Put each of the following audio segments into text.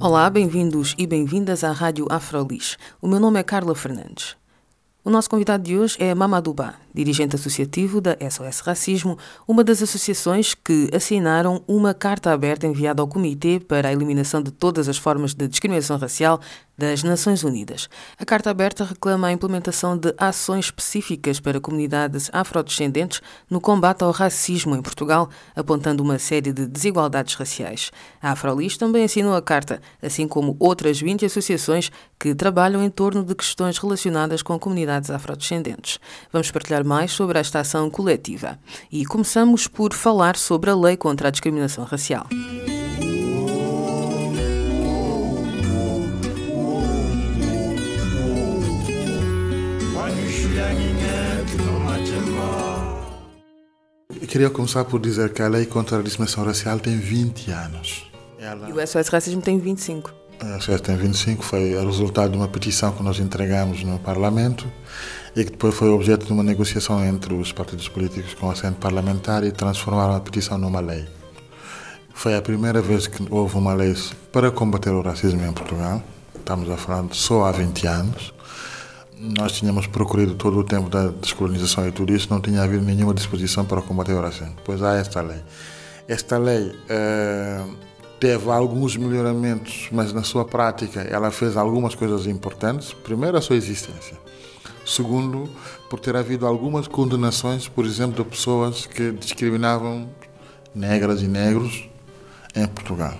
Olá, bem-vindos e bem-vindas à Rádio Afrolis. O meu nome é Carla Fernandes. O nosso convidado de hoje é Mamadou dirigente associativo da SOS Racismo, uma das associações que assinaram uma carta aberta enviada ao Comitê para a Eliminação de Todas as Formas de Discriminação Racial das Nações Unidas. A carta aberta reclama a implementação de ações específicas para comunidades afrodescendentes no combate ao racismo em Portugal, apontando uma série de desigualdades raciais. A Afrolis também assinou a carta, assim como outras 20 associações que trabalham em torno de questões relacionadas com comunidades afrodescendentes. Vamos partilhar mais sobre esta ação coletiva. E começamos por falar sobre a lei contra a discriminação racial. Eu queria começar por dizer que a lei contra a discriminação racial tem 20 anos. Ela... E o SOS Racismo tem 25. O SOS tem 25, foi o resultado de uma petição que nós entregamos no Parlamento e que depois foi objeto de uma negociação entre os partidos políticos com assento parlamentar e transformaram a petição numa lei. Foi a primeira vez que houve uma lei para combater o racismo em Portugal. Estamos a falar só há 20 anos nós tínhamos procurado todo o tempo da descolonização e tudo isso, não tinha havido nenhuma disposição para combater o racismo. Pois há esta lei. Esta lei eh, teve alguns melhoramentos, mas na sua prática ela fez algumas coisas importantes. Primeiro, a sua existência. Segundo, por ter havido algumas condenações, por exemplo, de pessoas que discriminavam negras e negros em Portugal.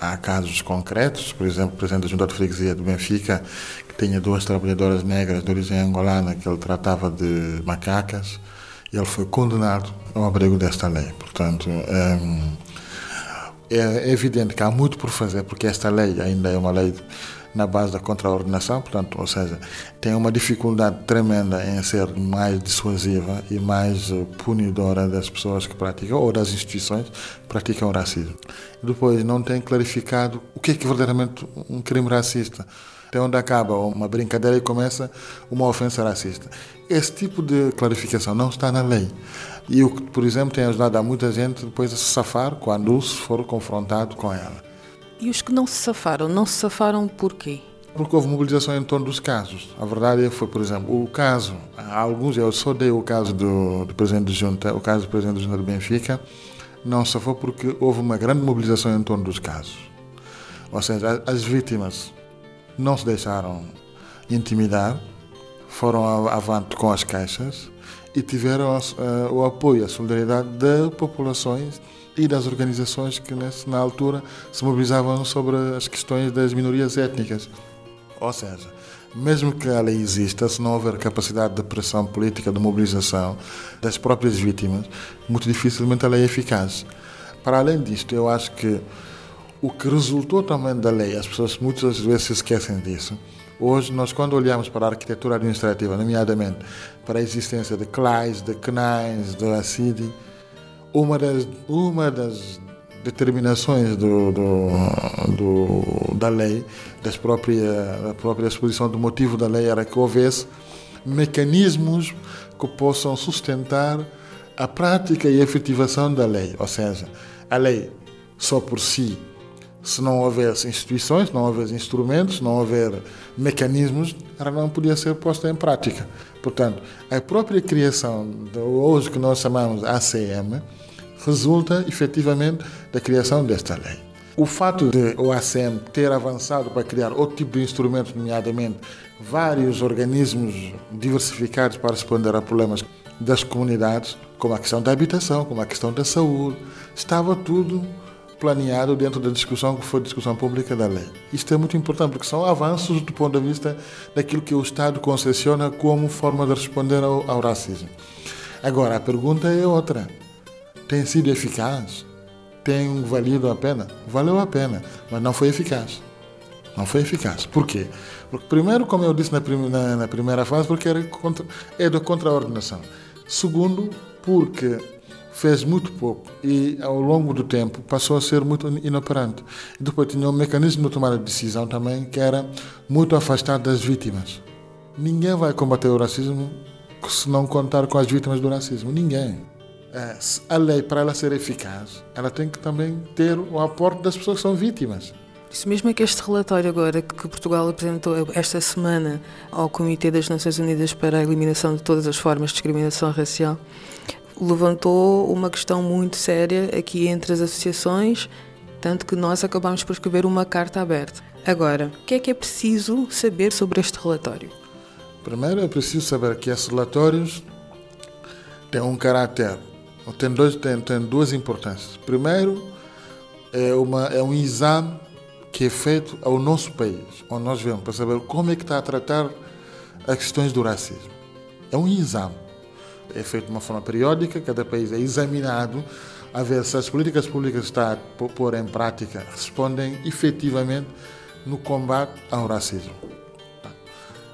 Há casos concretos, por exemplo, o presidente da Junta de Freguesia do Benfica, que tinha duas trabalhadoras negras de origem angolana que ele tratava de macacas, e ele foi condenado ao abrigo desta lei. Portanto, hum, é evidente que há muito por fazer, porque esta lei ainda é uma lei na base da contraordenação, portanto, ou seja, tem uma dificuldade tremenda em ser mais dissuasiva e mais eh, punidora das pessoas que praticam ou das instituições que praticam o racismo. Depois, não tem clarificado o que é, que é verdadeiramente um crime racista. Até onde acaba uma brincadeira e começa uma ofensa racista. Esse tipo de clarificação não está na lei. E o que, por exemplo, tem ajudado a muita gente depois a se safar quando se for confrontado com ela. E os que não se safaram, não se safaram porquê? Porque houve mobilização em torno dos casos. A verdade foi, por exemplo, o caso, alguns, eu só dei o caso do, do presidente de junta, o caso do presidente de junta do Benfica, não se safou porque houve uma grande mobilização em torno dos casos. Ou seja, as vítimas não se deixaram intimidar, foram avante com as caixas e tiveram uh, o apoio, a solidariedade de populações e das organizações que na altura se mobilizavam sobre as questões das minorias étnicas. Ou seja, mesmo que a lei exista, se não houver capacidade de pressão política, de mobilização das próprias vítimas, muito dificilmente a lei é eficaz. Para além disto, eu acho que o que resultou também da lei, as pessoas muitas vezes se esquecem disso. Hoje, nós, quando olhamos para a arquitetura administrativa, nomeadamente para a existência de CLAIs, de CNAIs, de ACIDI, uma das, uma das determinações do, do, do, da lei, das própria, da própria exposição do motivo da lei, era que houvesse mecanismos que possam sustentar a prática e efetivação da lei. Ou seja, a lei só por si, se não houvesse instituições, se não houvesse instrumentos, se não houver mecanismos, ela não podia ser posta em prática. Portanto, a própria criação, de hoje que nós chamamos ACM, resulta efetivamente da criação desta lei. O fato de o ACM ter avançado para criar outro tipo de instrumentos, nomeadamente vários organismos diversificados para responder a problemas das comunidades, como a questão da habitação, como a questão da saúde, estava tudo planeado dentro da discussão que foi discussão pública da lei. Isto é muito importante porque são avanços do ponto de vista daquilo que o Estado concessiona como forma de responder ao, ao racismo. Agora, a pergunta é outra tem sido eficaz? Tem valido a pena? Valeu a pena, mas não foi eficaz. Não foi eficaz. Por quê? Porque, primeiro, como eu disse na, prim na, na primeira fase, porque era contra, é da. Segundo, porque fez muito pouco e, ao longo do tempo, passou a ser muito inoperante. E depois tinha um mecanismo de tomada de decisão também que era muito afastado das vítimas. Ninguém vai combater o racismo se não contar com as vítimas do racismo. Ninguém. É, a lei, para ela ser eficaz, ela tem que também ter o aporte das pessoas que são vítimas. Isso mesmo é que este relatório agora que Portugal apresentou esta semana ao Comitê das Nações Unidas para a Eliminação de Todas as Formas de Discriminação Racial levantou uma questão muito séria aqui entre as associações, tanto que nós acabamos por escrever uma carta aberta. Agora, o que é que é preciso saber sobre este relatório? Primeiro é preciso saber que esses relatórios têm um caráter, tem, dois, tem, tem duas importâncias. Primeiro, é, uma, é um exame que é feito ao nosso país, onde nós vemos para saber como é que está a tratar as questões do racismo. É um exame. É feito de uma forma periódica, cada país é examinado a ver se as políticas públicas que está a pôr em prática respondem efetivamente no combate ao racismo.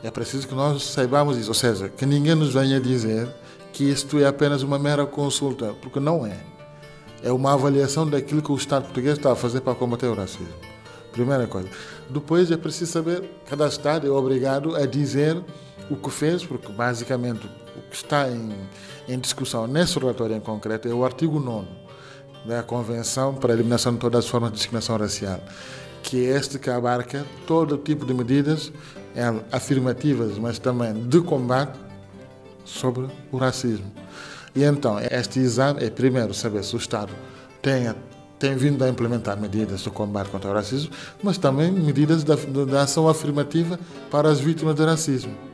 É preciso que nós saibamos isso, ou seja, que ninguém nos venha dizer que isto é apenas uma mera consulta, porque não é. É uma avaliação daquilo que o Estado português está a fazer para combater o racismo. Primeira coisa. Depois é preciso saber, cada Estado é obrigado a dizer o que fez, porque basicamente o que está em, em discussão nesse relatório em concreto é o artigo 9 da Convenção para a Eliminação de Todas as Formas de Discriminação Racial, que é este que abarca todo tipo de medidas é, afirmativas, mas também de combate sobre o racismo. E então, este exame é primeiro saber se o Estado tem tem vindo a implementar medidas de combate contra o racismo, mas também medidas de, de ação afirmativa para as vítimas do racismo.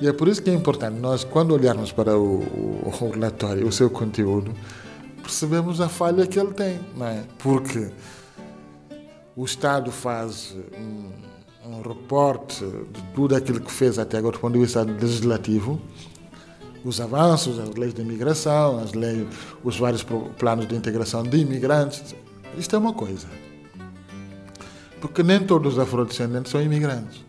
E é por isso que é importante nós, quando olharmos para o, o, relatório, o seu conteúdo, percebemos a falha que ele tem, não é? Porque o Estado faz um, um reporte de tudo aquilo que fez até agora do ponto de vista legislativo, os avanços, as leis de imigração, as leis, os vários planos de integração de imigrantes. Isto é uma coisa. Porque nem todos os afrodescendentes são imigrantes.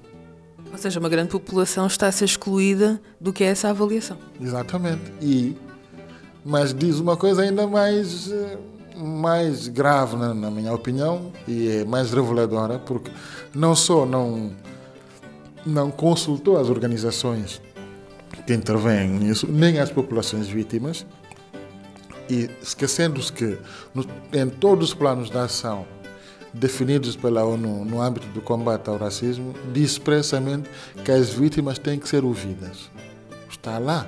Ou seja, uma grande população está a ser excluída do que é essa avaliação. Exatamente. E, mas diz uma coisa ainda mais, mais grave, na, na minha opinião, e é mais reveladora, porque não só não, não consultou as organizações que intervêm nisso, nem as populações vítimas, e esquecendo-se que no, em todos os planos de ação definidos pela ONU no âmbito do combate ao racismo, diz expressamente que as vítimas têm que ser ouvidas. Está lá.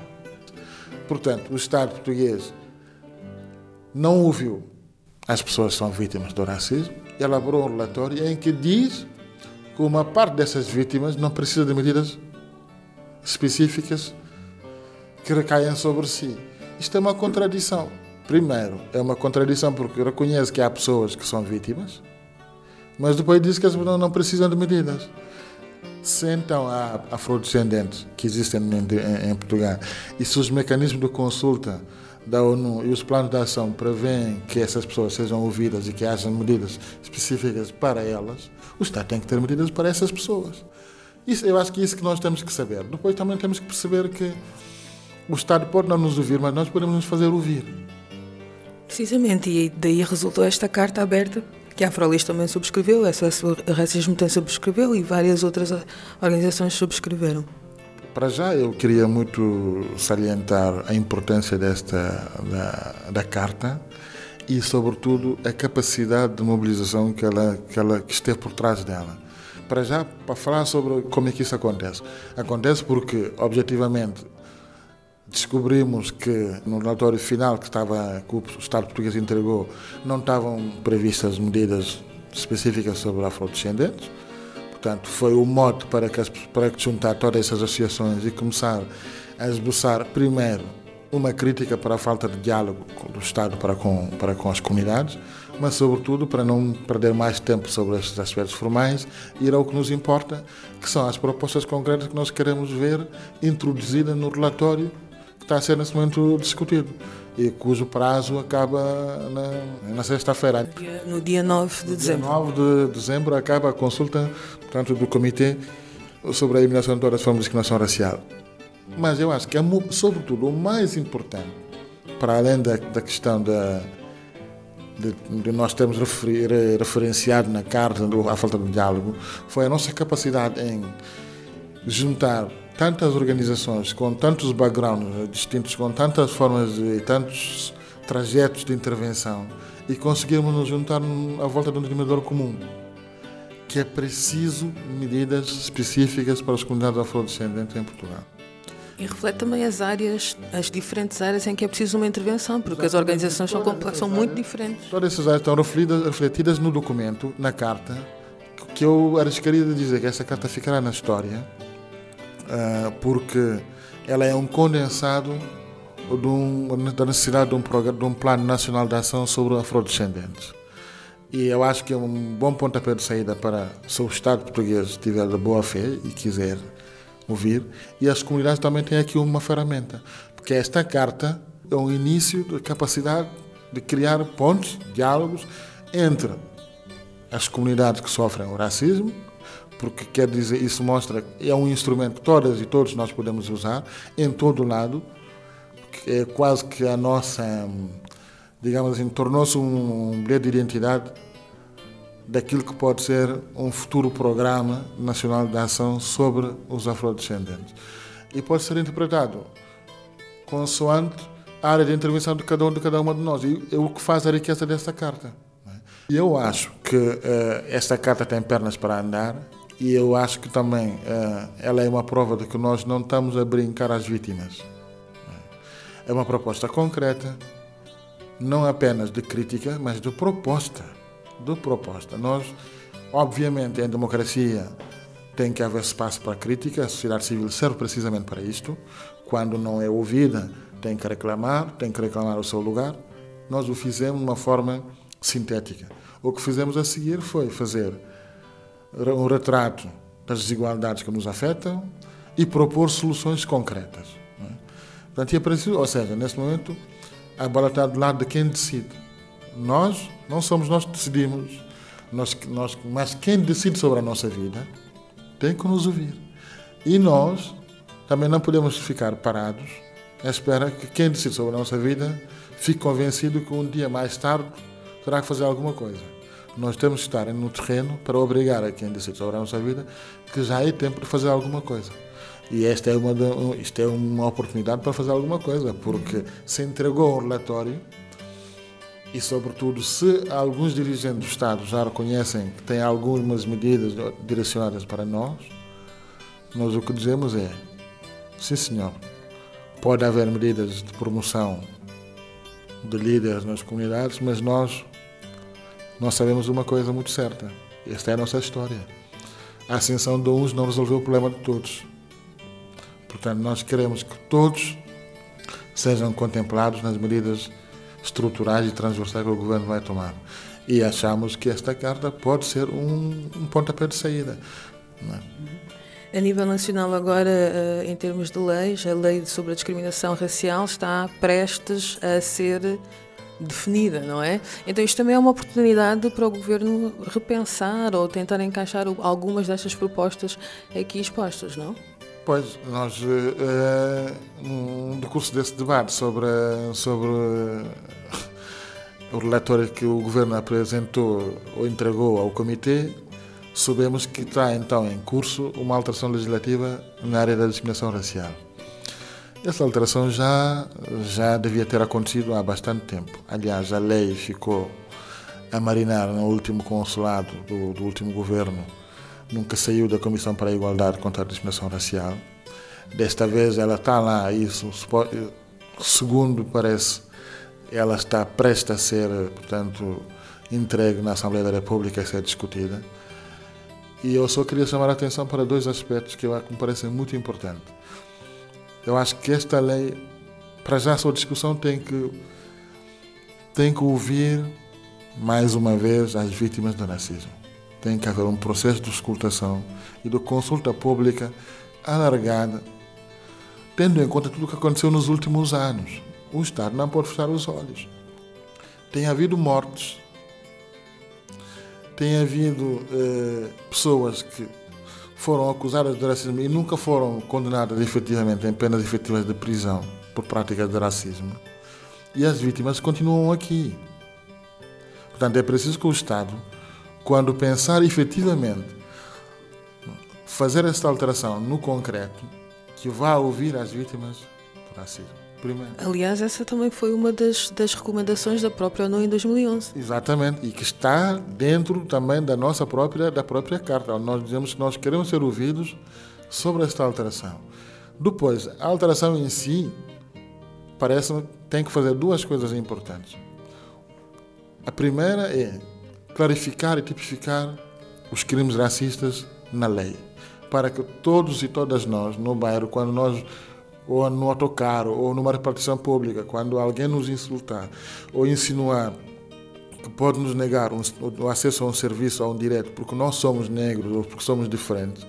Portanto, o Estado português não ouviu as pessoas que são vítimas do racismo, elaborou um relatório em que diz que uma parte dessas vítimas não precisa de medidas específicas que recaem sobre si. Isto é uma contradição. Primeiro, é uma contradição porque reconhece que há pessoas que são vítimas, mas depois diz que as pessoas não precisam de medidas. Se então há afrodescendentes que existem em, em, Portugal e se os mecanismos de consulta da ONU e os planos de ação prevêem que essas pessoas sejam ouvidas e que haja medidas específicas para elas, o Estado tem que ter medidas para essas pessoas. Isso, eu acho que é isso que nós temos que saber. Depois também temos que perceber que o Estado pode não nos ouvir, mas nós podemos nos fazer ouvir. Precisamente, e daí resultou esta carta aberta que a Afrolis também subscreveu, a SOS Racismo também subscreveu e várias outras organizações subscreveram. Para já, eu queria muito salientar a importância desta da, da carta e, sobretudo, a capacidade de mobilização que ela, que ela que esteve por trás dela. Para já, para falar sobre como é que isso acontece. Acontece porque, objetivamente, descobrimos que no relatório final que, estava, que o Estado português entregou não estavam previstas medidas específicas sobre afrodescendentes. Portanto, foi o mote para, que, para juntar todas essas associações e começar a esboçar, primeiro, uma crítica para a falta de diálogo do Estado para com, para com as comunidades, mas, sobretudo, para não perder mais tempo sobre estes aspectos formais, ir ao que nos importa, que são as propostas concretas que nós queremos ver introduzidas no relatório está a ser nesse momento discutido. e cujo prazo acaba na, na sexta-feira. No dia 9 de dezembro. No dia 9 de dezembro acaba a consulta portanto, do Comitê sobre a eliminação de todas as formas de discriminação racial. Mas eu acho que, é, sobretudo, o mais importante, para além da, da questão da, de, de, nós termos refer, referenciado na carta a falta de diálogo, foi a nossa capacidade em juntar tantas organizações com tantos backgrounds distintos, com tantas formas e tantos trajetos de intervenção e conseguirmos nos juntar à volta de um denominador comum, que é preciso medidas específicas para as comunidades afrodescendentes em Portugal. E reflete também as áreas, as diferentes áreas em que é preciso uma intervenção, porque as organizações são, são muito diferentes. Todas essas áreas estão refletidas, refletidas no documento, na carta, que eu arriscaria de dizer que essa carta ficará na história, porque ela é um condensado de um, da necessidade de um, programa, de um plano nacional de ação sobre afrodescendentes. E eu acho que é um bom pontapé de saída para, se o Estado português tiver de boa fé e quiser ouvir, e as comunidades também têm aqui uma ferramenta, porque esta carta é um início da capacidade de criar pontos, diálogos entre as comunidades que sofrem o racismo porque quer dizer, isso mostra é um instrumento que todas e todos nós podemos usar em todo lado, é quase que a nossa, digamos assim, tornou-se um bilhete de identidade daquilo que pode ser um futuro programa nacional de ação sobre os afrodescendentes. E pode ser interpretado consoante a área de intervenção de cada um de cada uma de nós. E é o que faz a riqueza desta carta. Eu acho que uh, esta carta tem pernas para andar e eu acho que também uh, ela é uma prova de que nós não estamos a brincar às vítimas. É uma proposta concreta, não apenas de crítica, mas de proposta. De proposta. Nós, obviamente, em democracia tem que haver espaço para crítica, a sociedade civil serve precisamente para isto. Quando não é ouvida, tem que reclamar, tem que reclamar o seu lugar. Nós o fizemos de uma forma sintética. O que fizemos a seguir foi fazer um retrato das desigualdades que nos afetam e propor soluções concretas. Portanto, é preciso, ou seja, nesse momento, a bola está do lado de quem decide. Nós, não somos nós que decidimos, nós, nós, mas quem decide sobre a nossa vida tem que nos ouvir. E nós também não podemos ficar parados à espera que quem decide sobre a nossa vida fique convencido que um dia mais tarde terá que fazer alguma coisa. Nós temos que estar no terreno para obrigar a quem decide sobre a nossa vida que já é tempo de fazer alguma coisa. E esta é uma, isto é uma oportunidade para fazer alguma coisa, porque se entregou um relatório e, sobretudo, se alguns dirigentes do Estado já reconhecem que têm algumas medidas direcionadas para nós, nós o que dizemos é: sim, senhor, pode haver medidas de promoção de líderes nas comunidades, mas nós nós sabemos uma coisa muito certa. Esta é a nossa história. A ascensão de uns não resolveu o problema de todos. Portanto, nós queremos que todos sejam contemplados nas medidas estruturais e transversais que o governo vai tomar. E achamos que esta carta pode ser um, um pontapé de saída. É? A nível nacional, agora, eh, em termos de leis, a lei sobre a discriminação racial está prestes a ser definida, não é? Então isto também é uma oportunidade para o governo repensar ou tentar encaixar algumas destas propostas aqui expostas, não? Pois, nós, uh, no decurso desse debate sobre, sobre o relatório que o governo apresentou ou entregou ao comitê, sabemos que está então em curso uma alteração legislativa na área da discriminação racial. Essa alteração já, já devia ter acontecido há bastante tempo. Aliás, a lei ficou a marinar no último consulado do, do último governo, nunca saiu da Comissão para a Igualdade contra a Discriminação Racial. Desta vez ela está lá, isso, segundo parece, ela está prestes a ser, portanto, entregue na Assembleia da República a ser discutida. E eu só queria chamar a atenção para dois aspectos que me parecem muito importantes. Eu acho que esta lei, para já a sua discussão, tem que, tem que ouvir mais uma vez as vítimas do racismo. Tem que haver um processo de escutação e de consulta pública alargada, tendo em conta tudo o que aconteceu nos últimos anos. o Estado não pode fechar os olhos. Tem havido mortes, tem havido eh, pessoas que foram acusadas de racismo e nunca foram condenadas efetivamente em penas efetivas de prisão por prática de racismo. E as vítimas continuam aqui. Portanto, é preciso que o Estado, quando pensar efetivamente fazer esta alteração no concreto, que vá ouvir as vítimas do racismo. Primeiro. Aliás, essa também foi uma das, das recomendações da própria ONU em 2011. Exatamente, e que está dentro também da nossa própria, da própria carta. Nós dizemos que nós queremos ser ouvidos sobre esta alteração. Depois, a alteração em si, parece-me, tem que fazer duas coisas importantes. A primeira é clarificar e tipificar os crimes racistas na lei, para que todos e todas nós no bairro, quando nós ou no autocarro, ou numa repartição pública, quando alguém nos insultar ou insinuar que pode nos negar um, o acesso a um serviço, a um direito, porque nós somos negros ou porque somos diferentes,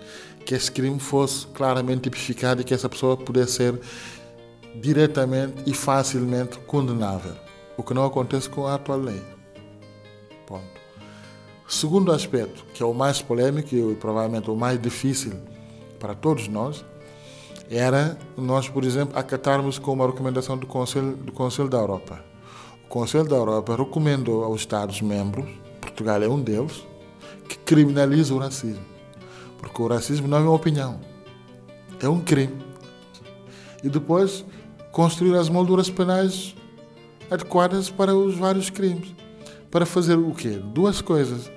que esse crime fosse claramente tipificado e que essa pessoa pudesse ser diretamente e facilmente condenável, o que não acontece com a atual lei. Ponto. Segundo aspecto, que é o mais polêmico e provavelmente o mais difícil para todos nós, era nós, por exemplo, acatarmos com uma recomendação do Conselho, do Conselho da Europa. O Conselho da Europa recomendou aos Estados-membros, Portugal é um deles, que criminalize o racismo. Porque o racismo não é uma opinião, é um crime. E depois construir as molduras penais adequadas para os vários crimes. Para fazer o quê? Duas coisas.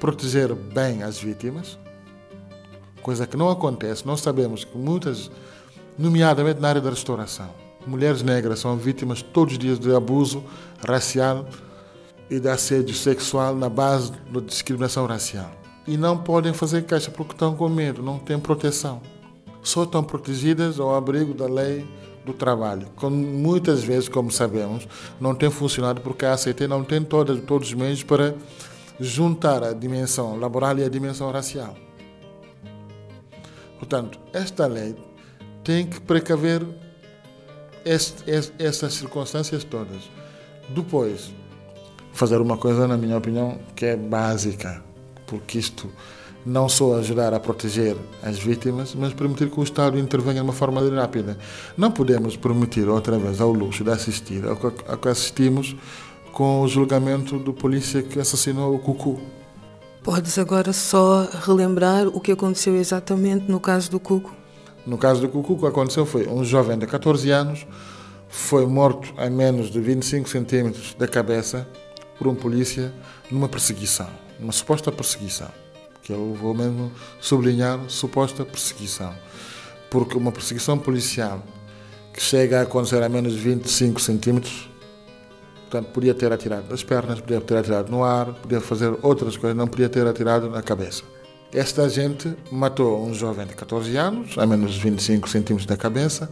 Proteger bem as vítimas coisa que não acontece. Nós sabemos que muitas, nomeadamente na área da restauração, mulheres negras são vítimas todos os dias de abuso racial e de assédio sexual na base da discriminação racial. E não podem fazer caixa porque estão com medo, não têm proteção. Só estão protegidas ao abrigo da lei do trabalho. Como muitas vezes, como sabemos, não tem funcionado porque a ACT não tem todos, todos os meios para juntar a dimensão laboral e a dimensão racial. Portanto, esta lei tem que precaver essas circunstâncias todas. Depois, fazer uma coisa, na minha opinião, que é básica, porque isto não só ajudar a proteger as vítimas, mas permitir que o Estado intervenha de uma forma rápida. Não podemos permitir outra vez ao luxo de assistir ao que assistimos com o julgamento do polícia que assassinou o Cucu. Podes agora só relembrar o que aconteceu exatamente no caso do Cuco? No caso do Cuco, o que aconteceu foi um jovem de 14 anos foi morto a menos de 25 centímetros da cabeça por um polícia numa perseguição, uma suposta perseguição, que eu vou mesmo sublinhar suposta perseguição, porque uma perseguição policial que chega a acontecer a menos de 25 centímetros Portanto, podia ter atirado das pernas, podia ter atirado no ar, podia fazer outras coisas, não podia ter atirado na cabeça. Esta gente matou um jovem de 14 anos, a menos de 25 centímetros da cabeça,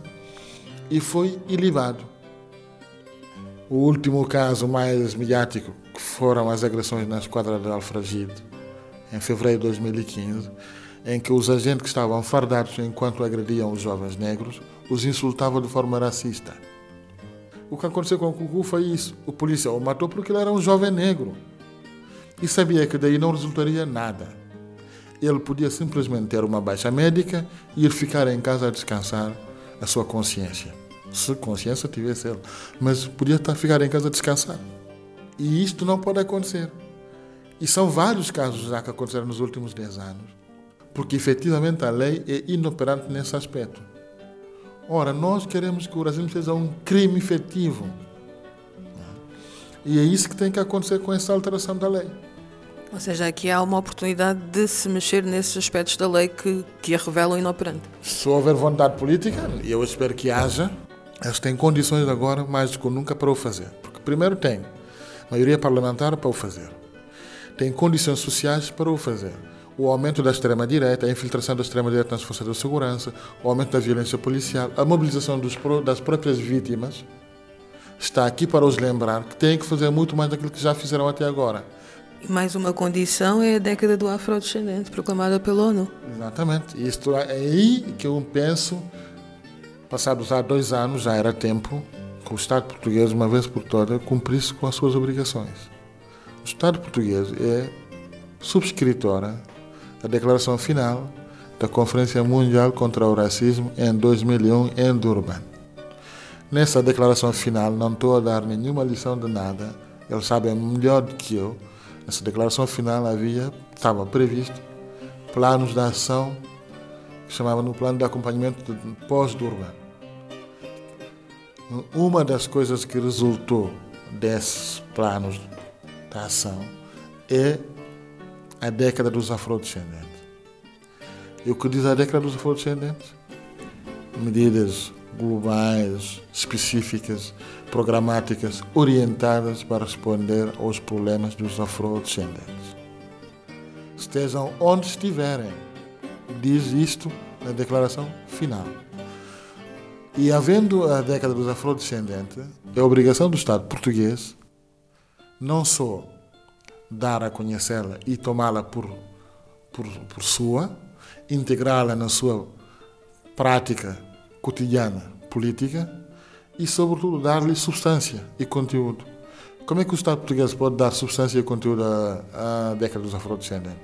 e foi ilibado. O último caso mais mediático foram as agressões na esquadra de Alfragide, em fevereiro de 2015, em que os agentes que estavam fardados enquanto agrediam os jovens negros os insultavam de forma racista. O que aconteceu com o Cucu foi isso. O policial o matou porque ele era um jovem negro. E sabia que daí não resultaria nada. Ele podia simplesmente ter uma baixa médica e ir ficar em casa a descansar a sua consciência. Se consciência tivesse ele. Mas podia estar, ficar em casa a descansar. E isto não pode acontecer. E são vários casos já que aconteceram nos últimos 10 anos. Porque efetivamente a lei é inoperante nesse aspecto. Ora, nós queremos que o racismo seja um crime efetivo. E é isso que tem que acontecer com essa alteração da lei. Ou seja, aqui há uma oportunidade de se mexer nesses aspectos da lei que, que a revelam inoperante. Se houver vontade política, e eu espero que haja, eles têm condições agora, mais do que nunca, para o fazer. Porque, primeiro, tem maioria parlamentar para o fazer, tem condições sociais para o fazer o aumento da extrema-direita, a infiltração da extrema-direita nas forças de segurança, o aumento da violência policial, a mobilização dos, das próprias vítimas, está aqui para os lembrar que têm que fazer muito mais daquilo que já fizeram até agora. E mais uma condição é a década do afrodescendente, proclamada pela ONU. Exatamente. Isto é aí que eu penso, passados há dois anos, já era tempo que o Estado português, uma vez por todas, cumprisse com as suas obrigações. O Estado português é subscritora da declaração final da Conferência Mundial contra o Racismo em 2001 em Durban. Nessa declaração final, não estou a dar nenhuma lição de nada, eles sabem melhor do que eu. Nessa declaração final havia, estava previsto, planos de ação que chamava no plano de acompanhamento pós-Durban. Uma das coisas que resultou desses planos de ação é a década dos afrodescendentes. E o que diz a década dos afrodescendentes? Medidas globais, específicas, programáticas, orientadas para responder aos problemas dos afrodescendentes. Estejam onde estiverem, diz isto na declaração final. E havendo a década dos afrodescendentes, é obrigação do Estado português não só dar a conhecê-la e tomá-la por, por, por sua, integrá-la na sua prática cotidiana política e, sobretudo, dar-lhe substância e conteúdo. Como é que o Estado português pode dar substância e conteúdo à, à década dos afrodescendentes?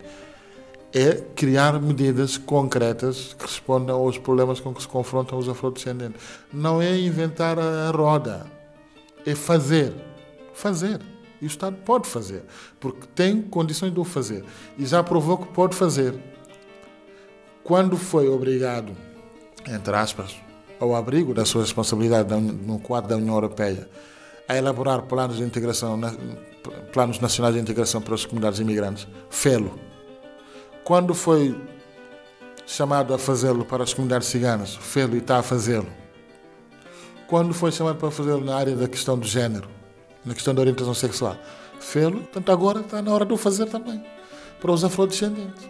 É criar medidas concretas que respondam aos problemas com que se confrontam os afrodescendentes. Não é inventar a roda, é fazer. Fazer. E o Estado pode fazer, porque tem condições de o fazer. E já provou que pode fazer. Quando foi obrigado, entre aspas, ao abrigo da sua responsabilidade no quadro da União Europeia, a elaborar planos de integração, planos nacionais de integração para as comunidades imigrantes, fê-lo. Quando foi chamado a fazê-lo para as comunidades ciganas, fê-lo e está a fazê-lo. Quando foi chamado para fazê-lo na área da questão do género, na questão da orientação sexual. Fê-lo, portanto agora está na hora de o fazer também, para os afrodescendentes.